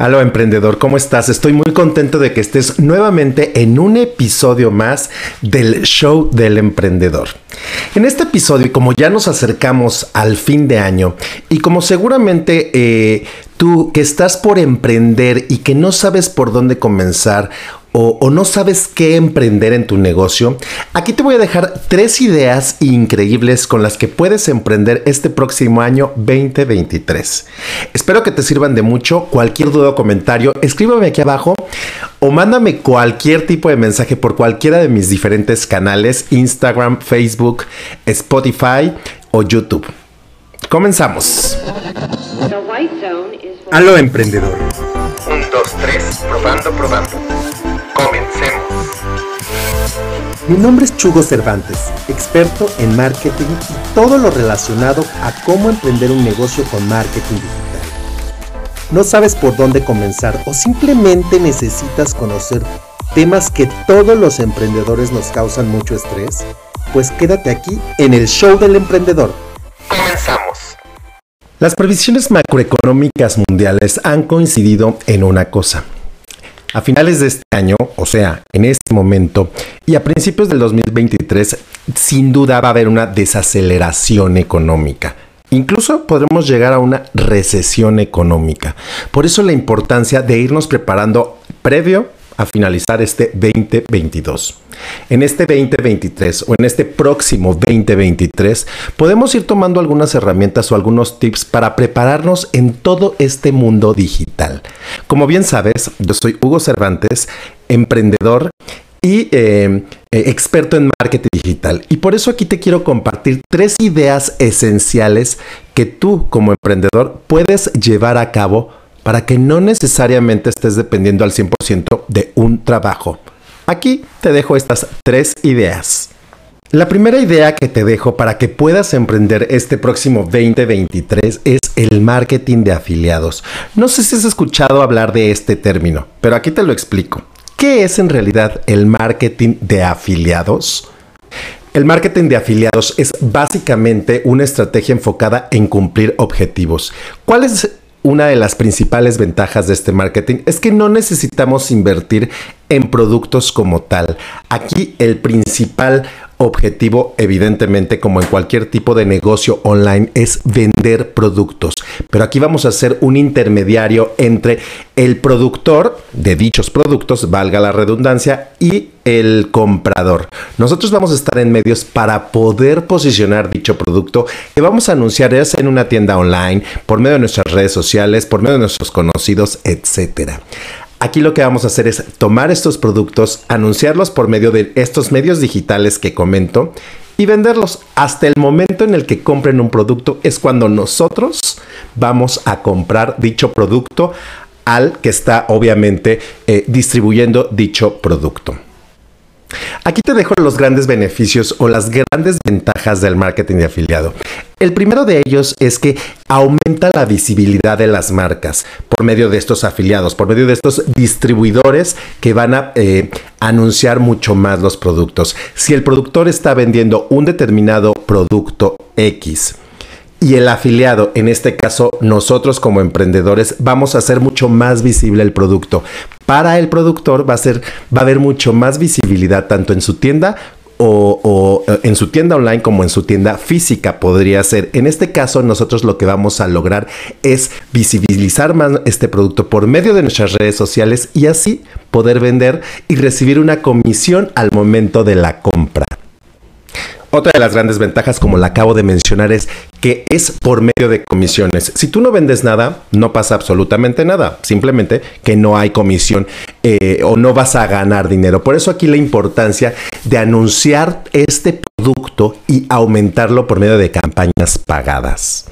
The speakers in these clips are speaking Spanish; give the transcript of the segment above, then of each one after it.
Aló emprendedor, ¿cómo estás? Estoy muy contento de que estés nuevamente en un episodio más del show del emprendedor. En este episodio, como ya nos acercamos al fin de año, y como seguramente eh, tú que estás por emprender y que no sabes por dónde comenzar, o, no sabes qué emprender en tu negocio, aquí te voy a dejar tres ideas increíbles con las que puedes emprender este próximo año 2023. Espero que te sirvan de mucho. Cualquier duda o comentario, escríbeme aquí abajo o mándame cualquier tipo de mensaje por cualquiera de mis diferentes canales, Instagram, Facebook, Spotify o YouTube. Comenzamos. Aló emprendedor. Un, dos, tres, probando, probando. Comencemos. Mi nombre es Chugo Cervantes, experto en marketing y todo lo relacionado a cómo emprender un negocio con marketing digital. ¿No sabes por dónde comenzar o simplemente necesitas conocer temas que todos los emprendedores nos causan mucho estrés? Pues quédate aquí en el show del emprendedor. Comenzamos. Las previsiones macroeconómicas mundiales han coincidido en una cosa a finales de este año, o sea, en este momento, y a principios del 2023, sin duda va a haber una desaceleración económica. Incluso podremos llegar a una recesión económica. Por eso la importancia de irnos preparando previo a finalizar este 2022. En este 2023 o en este próximo 2023 podemos ir tomando algunas herramientas o algunos tips para prepararnos en todo este mundo digital. Como bien sabes, yo soy Hugo Cervantes, emprendedor y eh, eh, experto en marketing digital. Y por eso aquí te quiero compartir tres ideas esenciales que tú como emprendedor puedes llevar a cabo para que no necesariamente estés dependiendo al 100% de un trabajo. Aquí te dejo estas tres ideas. La primera idea que te dejo para que puedas emprender este próximo 2023 es el marketing de afiliados. No sé si has escuchado hablar de este término, pero aquí te lo explico. ¿Qué es en realidad el marketing de afiliados? El marketing de afiliados es básicamente una estrategia enfocada en cumplir objetivos. ¿Cuál es una de las principales ventajas de este marketing es que no necesitamos invertir en productos como tal. Aquí el principal objetivo, evidentemente, como en cualquier tipo de negocio online, es vender productos. Pero aquí vamos a hacer un intermediario entre el productor de dichos productos, valga la redundancia, y el comprador. Nosotros vamos a estar en medios para poder posicionar dicho producto que vamos a anunciar ya en una tienda online, por medio de nuestras redes sociales, por medio de nuestros conocidos, etcétera. Aquí lo que vamos a hacer es tomar estos productos, anunciarlos por medio de estos medios digitales que comento y venderlos. Hasta el momento en el que compren un producto es cuando nosotros vamos a comprar dicho producto al que está obviamente eh, distribuyendo dicho producto. Aquí te dejo los grandes beneficios o las grandes ventajas del marketing de afiliado. El primero de ellos es que aumenta la visibilidad de las marcas por medio de estos afiliados, por medio de estos distribuidores que van a eh, anunciar mucho más los productos. Si el productor está vendiendo un determinado producto X, y el afiliado, en este caso nosotros como emprendedores, vamos a hacer mucho más visible el producto. Para el productor va a ser, va a haber mucho más visibilidad tanto en su tienda o, eh, en su tienda online como en su tienda física podría ser. En este caso, nosotros lo que vamos a lograr es visibilizar más este producto por medio de nuestras redes sociales y así poder vender y recibir una comisión al momento de la compra. Otra de las grandes ventajas, como la acabo de mencionar, es que es por medio de comisiones. Si tú no vendes nada, no pasa absolutamente nada. Simplemente que no hay comisión eh, o no vas a ganar dinero. Por eso aquí la importancia de anunciar este producto y aumentarlo por medio de campañas pagadas.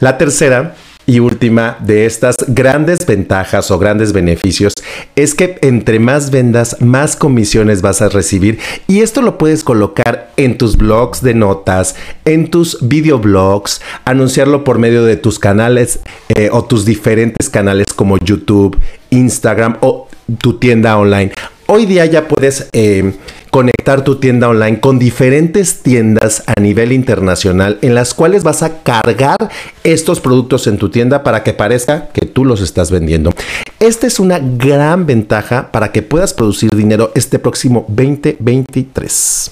La tercera y última de estas grandes ventajas o grandes beneficios es que entre más vendas, más comisiones vas a recibir y esto lo puedes colocar en tus blogs de notas, en tus videoblogs, anunciarlo por medio de tus canales eh, o tus diferentes canales como YouTube, Instagram o tu tienda online. Hoy día ya puedes eh, conectar tu tienda online con diferentes tiendas a nivel internacional en las cuales vas a cargar estos productos en tu tienda para que parezca que tú los estás vendiendo. Esta es una gran ventaja para que puedas producir dinero este próximo 2023.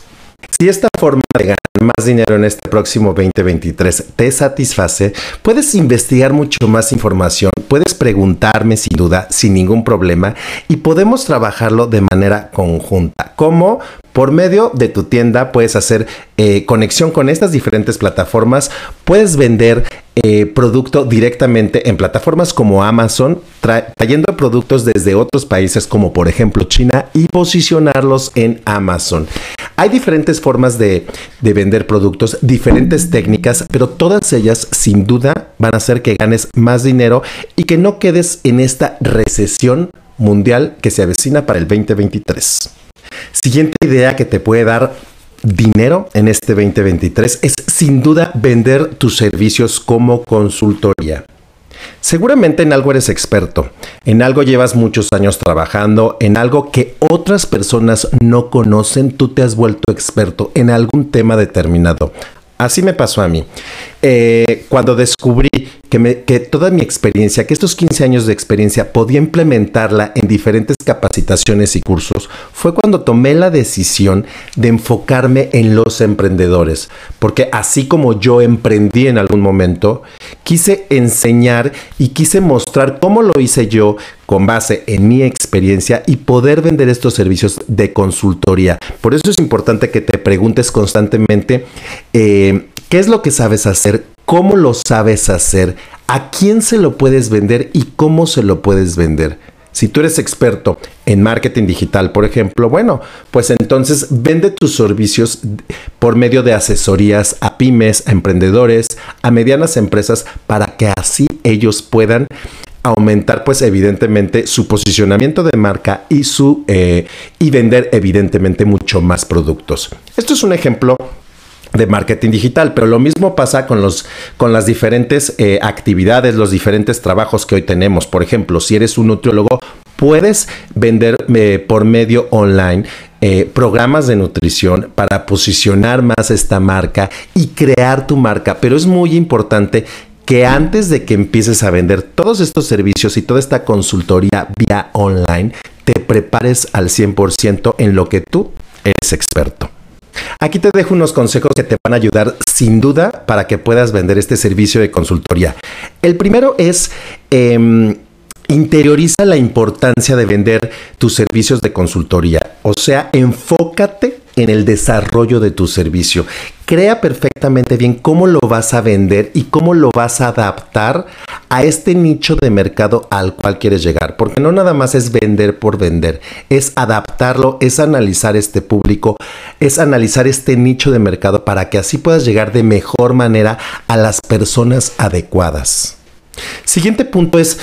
Si esta forma de ganar más dinero en este próximo 2023 te satisface, puedes investigar mucho más información, puedes preguntarme sin duda, sin ningún problema, y podemos trabajarlo de manera conjunta. Como por medio de tu tienda puedes hacer eh, conexión con estas diferentes plataformas, puedes vender eh, producto directamente en plataformas como Amazon, trayendo productos desde otros países como por ejemplo China y posicionarlos en Amazon. Hay diferentes formas de, vender productos, diferentes técnicas, pero todas ellas sin duda van a hacer que ganes más dinero y que no quedes en esta recesión mundial que se avecina para el 2023. Siguiente idea que te puede dar dinero en este 2023 es sin duda vender tus servicios como consultoría. Seguramente en algo eres experto, en algo llevas muchos años trabajando, en algo que otras personas no conocen, tú te has vuelto experto en algún tema determinado. Así me pasó a mí. Eh, cuando descubrí que, que, toda mi experiencia, que estos 15 años de experiencia podía implementarla en diferentes capacitaciones y cursos, fue cuando tomé la decisión de enfocarme en los emprendedores. Porque así como yo emprendí en algún momento, quise enseñar y quise mostrar cómo lo hice yo con base en mi experiencia y poder vender estos servicios de consultoría. Por eso es importante que te preguntes constantemente eh, qué es lo que sabes hacer, cómo lo sabes hacer, a quién se lo puedes vender y cómo se lo puedes vender. Si tú eres experto en marketing digital, por ejemplo, bueno, pues entonces vende tus servicios por medio de asesorías a pymes, a emprendedores, a medianas empresas, para que así ellos puedan aumentar pues evidentemente su posicionamiento de marca y su eh, y vender evidentemente mucho más productos. Esto es un ejemplo de marketing digital, pero lo mismo pasa con, los, con las diferentes eh, actividades, los diferentes trabajos que hoy tenemos. Por ejemplo, si eres un nutriólogo, puedes vender eh, por medio online programas de nutrición para posicionar más esta marca y crear tu marca, pero es muy importante que antes de que empieces a vender todos estos servicios y toda esta consultoría vía online, te prepares al 100% en lo que tú eres experto. Aquí te dejo unos consejos que te van a ayudar sin duda para que puedas vender este servicio de consultoría. El primero es... Em, interioriza la importancia de vender tus servicios de consultoría. O sea, enfócate en el desarrollo de tu servicio. Crea perfectamente bien cómo lo vas a vender y cómo lo vas a adaptar a este nicho de mercado al cual quieres llegar. Porque no nada más es vender por vender, es adaptarlo, es analizar este público, es analizar este nicho de mercado para que así puedas llegar de mejor manera a las personas adecuadas. Siguiente punto es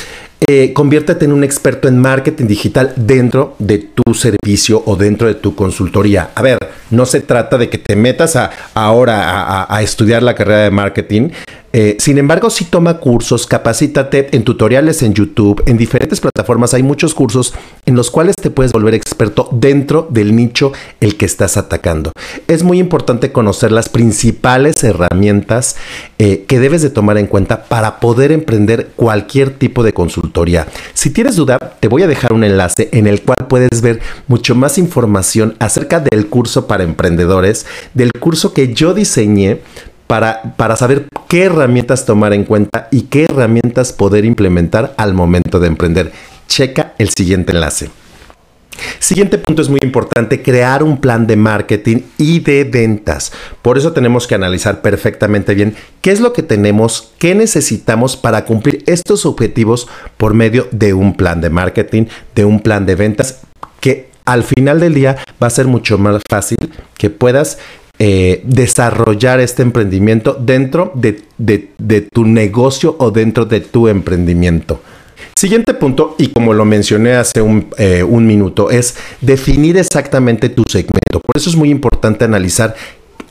eh, conviértete en un experto en marketing digital dentro de tu servicio o dentro de tu consultoría. A ver, no se trata de que te metas ahora a estudiar la carrera de marketing eh, sin embargo, si toma cursos, capacítate en tutoriales en YouTube, en diferentes plataformas hay muchos cursos en los cuales te puedes volver experto dentro del nicho el que estás atacando. Es muy importante conocer las principales herramientas eh, que debes de tomar en cuenta para poder emprender cualquier tipo de consultoría. Si tienes duda, te voy a dejar un enlace en el cual puedes ver mucho más información acerca del curso para emprendedores, del curso que yo diseñé para, para, saber qué herramientas tomar en cuenta y qué herramientas poder implementar al momento de emprender. Checa el siguiente enlace. Siguiente punto es muy importante, crear un plan de marketing y de ventas. Por eso tenemos que analizar perfectamente bien qué es lo que tenemos, qué necesitamos para cumplir estos objetivos por medio de un plan de marketing, de un plan de ventas que al final del día va a ser mucho más fácil que puedas eh, desarrollar este emprendimiento dentro de, tu negocio o dentro de tu emprendimiento. Siguiente punto, y como lo mencioné hace un, eh, un, minuto, es definir exactamente tu segmento. Por eso es muy importante analizar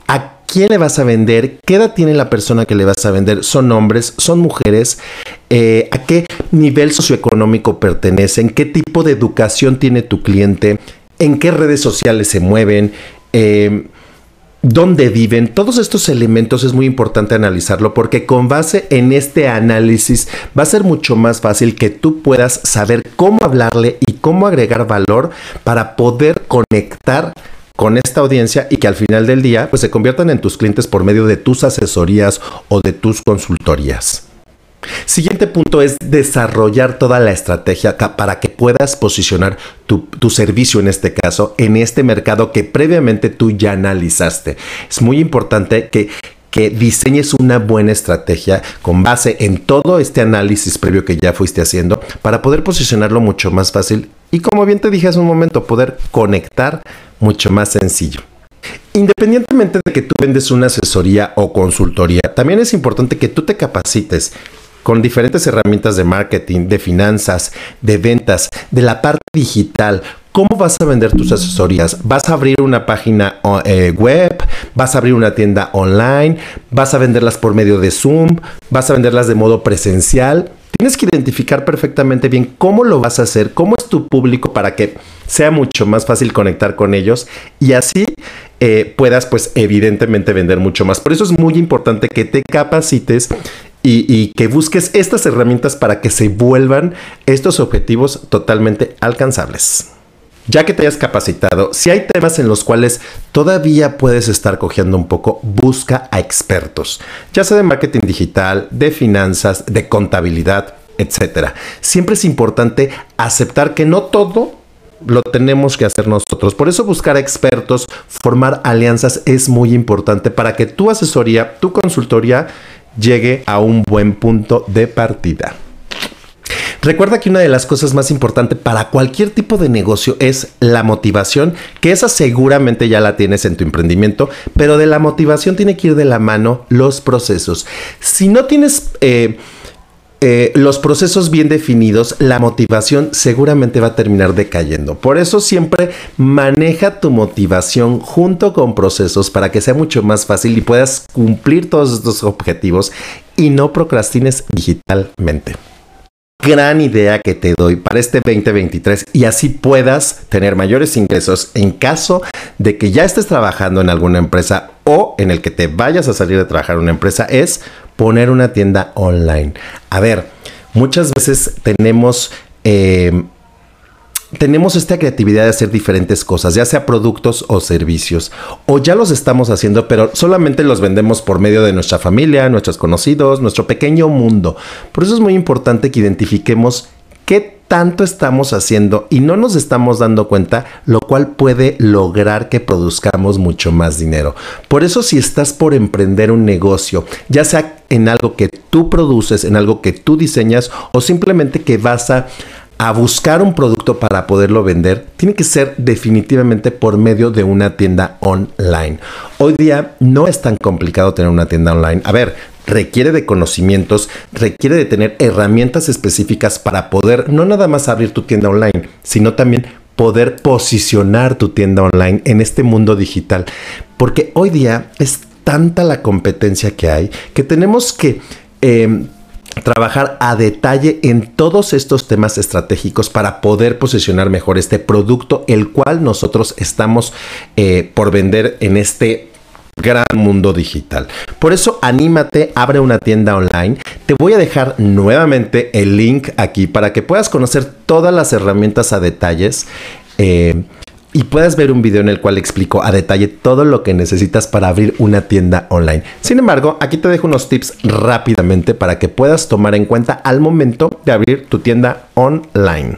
a quién le vas a vender, qué edad tiene la persona que le vas a vender, son hombres, son mujeres, eh, a qué nivel socioeconómico pertenecen, qué tipo de educación tiene tu cliente, en qué redes sociales se mueven, eh, dónde viven, todos estos elementos es muy importante analizarlo porque con base en este análisis va a ser mucho más fácil que tú puedas saber cómo hablarle y cómo agregar valor para poder conectar con esta audiencia y que al final del día pues se conviertan en tus clientes por medio de tus asesorías o de tus consultorías. Siguiente punto es desarrollar toda la estrategia para que puedas posicionar tu, servicio en este caso en este mercado que previamente tú ya analizaste. Es muy importante que, que diseñes una buena estrategia con base en todo este análisis previo que ya fuiste haciendo para poder posicionarlo mucho más fácil y como bien te dije hace un momento, poder conectar mucho más sencillo. Independientemente de que tú vendes una asesoría o consultoría, también es importante que tú te capacites con diferentes herramientas de marketing, de finanzas, de ventas, de la parte digital. ¿Cómo vas a vender tus asesorías? ¿Vas a abrir una página eh, web? ¿Vas a abrir una tienda online? ¿Vas a venderlas por medio de Zoom? ¿Vas a venderlas de modo presencial? Tienes que identificar perfectamente bien cómo lo vas a hacer, cómo es tu público para que sea mucho más fácil conectar con ellos y así eh, puedas pues evidentemente vender mucho más. Por eso es muy importante que te capacites y, que busques estas herramientas para que se vuelvan estos objetivos totalmente alcanzables. Ya que te hayas capacitado, si hay temas en los cuales todavía puedes estar cogiendo un poco, busca a expertos, ya sea de marketing digital, de finanzas, de contabilidad, etc. Siempre es importante aceptar que no todo lo tenemos que hacer nosotros. Por eso buscar expertos, formar alianzas es muy importante para que tu asesoría, tu consultoría llegue a un buen punto de partida. Recuerda que una de las cosas más importantes para cualquier tipo de negocio es la motivación, que esa seguramente ya la tienes en tu emprendimiento, pero de la motivación tiene que ir de la mano los procesos. Si no tienes... Eh, eh, los procesos bien definidos, la motivación seguramente va a terminar decayendo. Por eso siempre maneja tu motivación junto con procesos para que sea mucho más fácil y puedas cumplir todos estos objetivos y no procrastines digitalmente gran idea que te doy para este 2023 y así puedas tener mayores ingresos en caso de que ya estés trabajando en alguna empresa o en el que te vayas a salir de trabajar en una empresa es poner una tienda online. A ver, muchas veces tenemos... Eh, tenemos esta creatividad de hacer diferentes cosas, ya sea productos o servicios, o ya los estamos haciendo, pero solamente los vendemos por medio de nuestra familia, nuestros conocidos, nuestro pequeño mundo. Por eso es muy importante que identifiquemos qué tanto estamos haciendo y no nos estamos dando cuenta, lo cual puede lograr que produzcamos mucho más dinero. Por eso si estás por emprender un negocio, ya sea en algo que tú produces, en algo que tú diseñas o simplemente que vas a buscar un producto para poderlo vender, tiene que ser definitivamente por medio de una tienda online. Hoy día no es tan complicado tener una tienda online. A ver, requiere de conocimientos, requiere de tener herramientas específicas para poder no nada más abrir tu tienda online, sino también poder posicionar tu tienda online en este mundo digital. Porque hoy día es tanta la competencia que hay que tenemos que... Eh, trabajar a detalle en todos estos temas estratégicos para poder posicionar mejor este producto, el cual nosotros estamos eh, por vender en este gran mundo digital. Por eso anímate, abre una tienda online. Te voy a dejar nuevamente el link aquí para que puedas conocer todas las herramientas a detalles. Eh, y puedas ver un video en el cual explico a detalle todo lo que necesitas para abrir una tienda online. Sin embargo, aquí te dejo unos tips rápidamente para que puedas tomar en cuenta al momento de abrir tu tienda online.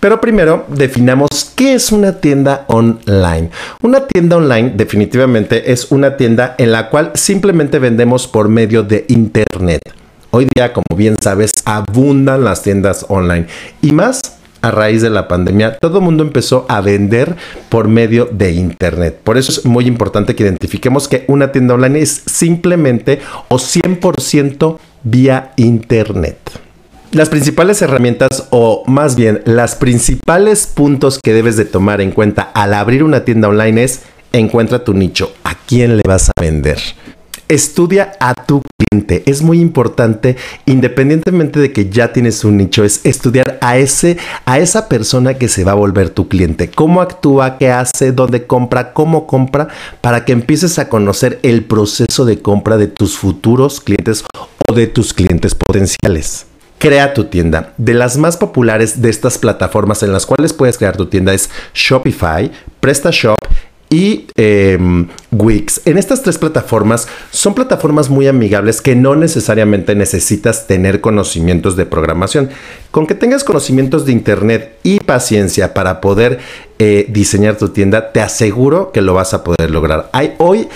Pero primero definamos qué es una tienda online. Una tienda online definitivamente es una tienda en la cual simplemente vendemos por medio de internet. Hoy día, como bien sabes, abundan las tiendas online y más a raíz de la pandemia, todo el mundo empezó a vender por medio de Internet. Por eso es muy importante que identifiquemos que una tienda online es simplemente o 100% vía Internet. Las principales herramientas o más bien las principales puntos que debes de tomar en cuenta al abrir una tienda online es encuentra tu nicho, a quién le vas a vender. Estudia a tu cliente. Es muy importante, independientemente de que ya tienes un nicho, es estudiar a ese, a esa persona que se va a volver tu cliente. Cómo actúa, qué hace, dónde compra, cómo compra, para que empieces a conocer el proceso de compra de tus futuros clientes o de tus clientes potenciales. Crea tu tienda. De las más populares de estas plataformas en las cuales puedes crear tu tienda es Shopify, PrestaShop y em, Wix. En estas tres plataformas son plataformas muy amigables que no necesariamente necesitas tener conocimientos de programación. Con que tengas conocimientos de Internet y paciencia para poder eh, diseñar tu tienda, te aseguro que lo vas a poder lograr. Hay hoy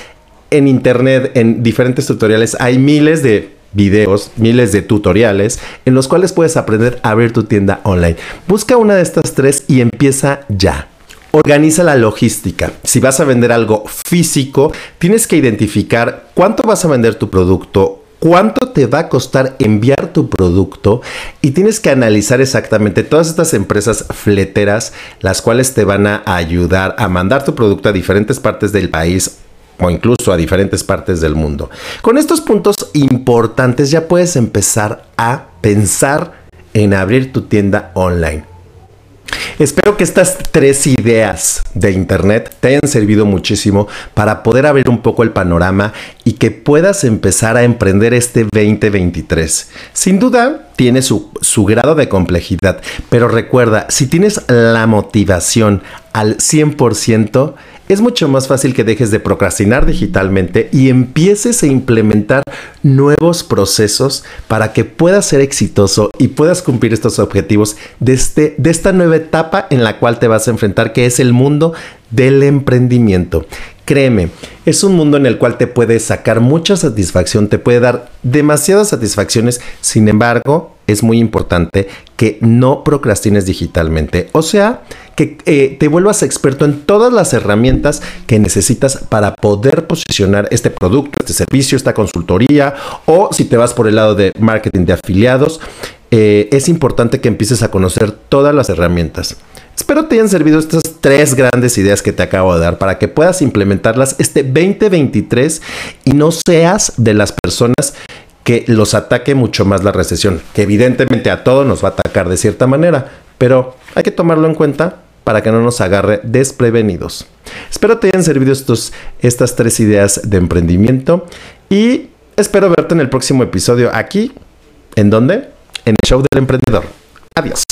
en Internet, en diferentes tutoriales, hay miles de videos, miles de tutoriales en los cuales puedes aprender a abrir tu tienda online. Busca una de estas tres y empieza ya. Organiza la logística. Si vas a vender algo físico, tienes que identificar cuánto vas a vender tu producto, cuánto te va a costar enviar tu producto y tienes que analizar exactamente todas estas empresas fleteras, las cuales te van a ayudar a mandar tu producto a diferentes partes del país o incluso a diferentes partes del mundo. Con estos puntos importantes ya puedes empezar a pensar en abrir tu tienda online. Espero que estas tres ideas de Internet te hayan servido muchísimo para poder abrir un poco el panorama y que puedas empezar a emprender este 2023. Sin duda, tiene su, su grado de complejidad, pero recuerda, si tienes la motivación al 100%, es mucho más fácil que dejes de procrastinar digitalmente y empieces a implementar nuevos procesos para que puedas ser exitoso y puedas cumplir estos objetivos de, este, de esta nueva etapa en la cual te vas a enfrentar, que es el mundo del emprendimiento. Créeme, es un mundo en el cual te puede sacar mucha satisfacción, te puede dar demasiadas satisfacciones, sin embargo, es muy importante que no procrastines digitalmente, o sea, que eh, te vuelvas experto en todas las herramientas que necesitas para poder posicionar este producto, este servicio, esta consultoría, o si te vas por el lado de marketing de afiliados, eh, es importante que empieces a conocer todas las herramientas. Espero te hayan servido estas tres grandes ideas que te acabo de dar para que puedas implementarlas este 2023 y no seas de las personas que los ataque mucho más la recesión, que evidentemente a todos nos va a atacar de cierta manera, pero hay que tomarlo en cuenta para que no nos agarre desprevenidos. Espero te hayan servido estos, estas tres ideas de emprendimiento y espero verte en el próximo episodio aquí. ¿En dónde? En el show del emprendedor. Adiós.